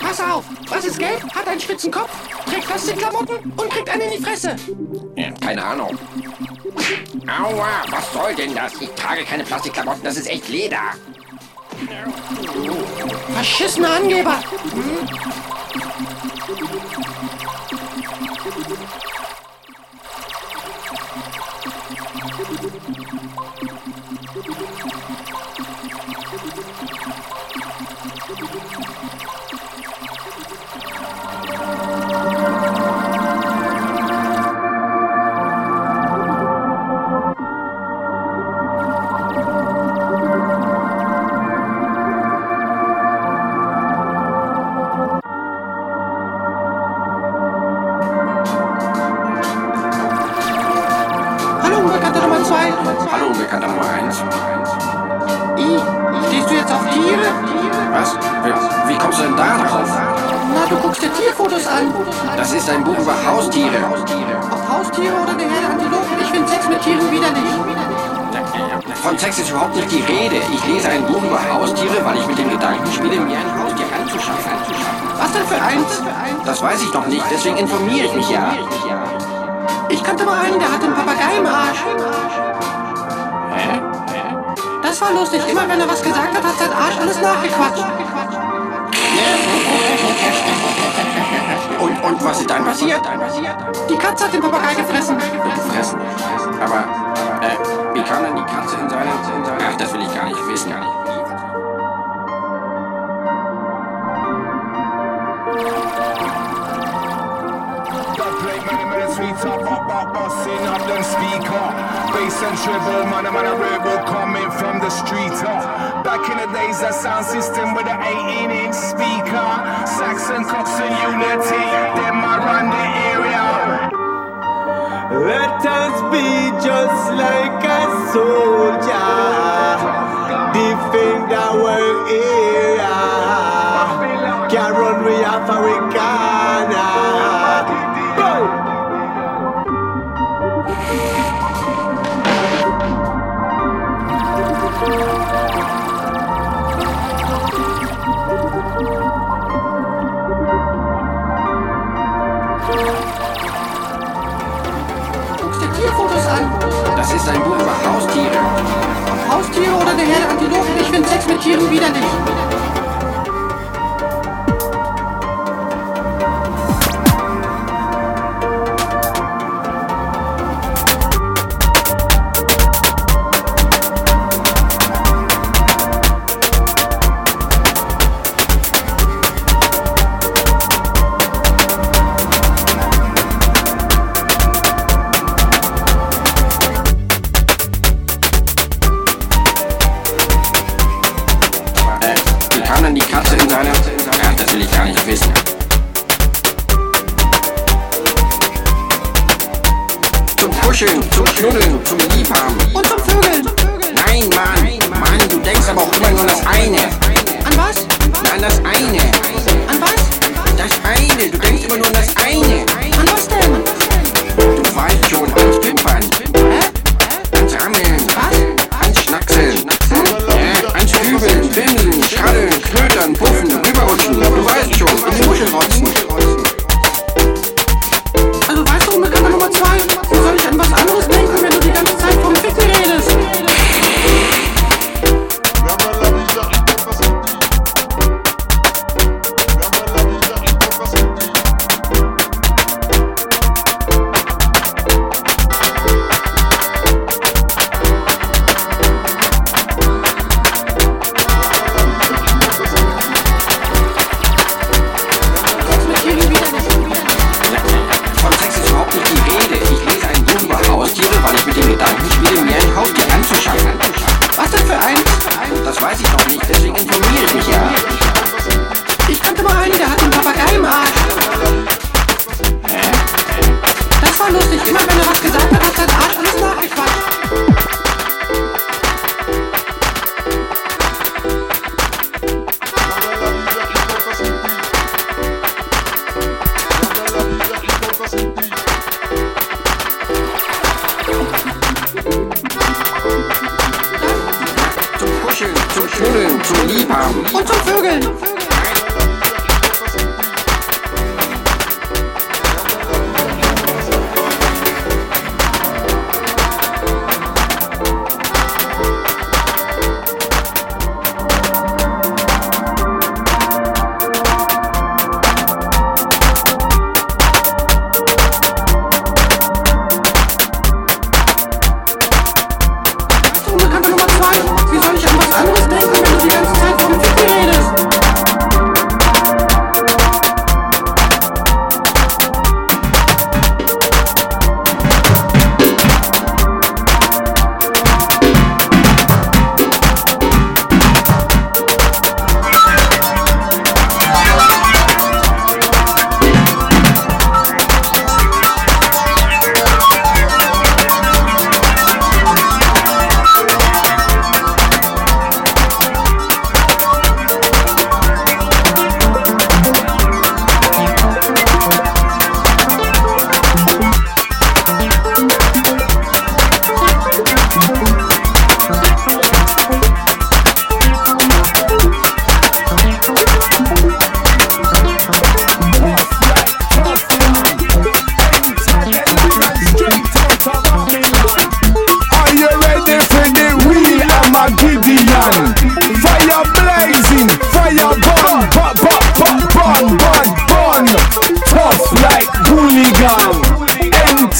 Pass auf! Was ist gelb, hat einen spitzen Kopf, trägt Plastikklamotten und kriegt einen in die Fresse. Ja, keine Ahnung. Aua, was soll denn das? Ich trage keine Plastikklamotten, das ist echt Leder. Verschissener Angeber! Hallo, フフフフフ。Tiere? Was? Wie, kommst du denn da drauf? Na, du guckst dir Tierfotos an. Das ist ein Buch über Haustiere. Ob Haustiere oder der Herr Antilopen, ich finde Sex mit Tieren widerlich. Von Sex ist überhaupt nicht die Rede. Ich lese ein Buch über Haustiere, weil ich mit dem Gedanken spiele, mir ein Haustier anzuschaffen. Was denn für eins? Das weiß ich noch nicht, deswegen informiere ich mich ja. Ich kannte mal einen, der hatte einen Papagei im Arsch. Das war lustig. Immer wenn er was gesagt hat, hat sein Arsch alles nachgequatscht. Und, und was ist dann passiert? Die Katze hat den Papagei gefressen. Gefressen. Aber, äh, wie kam denn die Katze in seine... In seine Ach, das will ich gar nicht wissen. Gar nicht. Sweet up busting up them speaker Bass and treble, man, man, a rebel coming from the street uh. Back in the days, that sound system with an 18 inch speaker Saxon, Cox and Unity, them I run the area Let us be just like a soldier, defend our area. Haustiere oder der Herr Antilopen, ich finde Sex mit Tieren widerlich. Kuscheln, zum Knuddeln, zum Liebhaben. Und zum Vögeln. Nein, Mann, Mann, du denkst aber auch immer nur an das eine. An was? An das eine.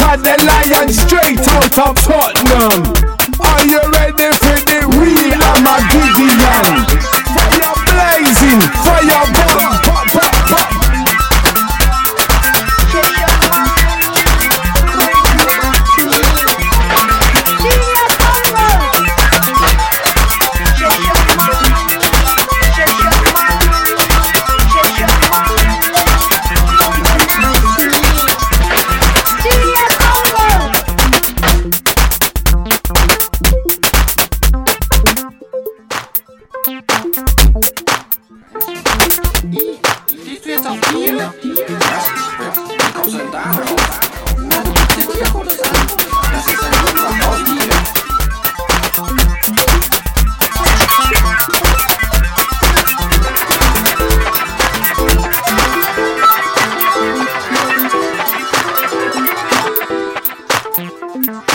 out the lion, straight out of Tottenham. Are you ready for the real I'm a Fire blazing, fire burning.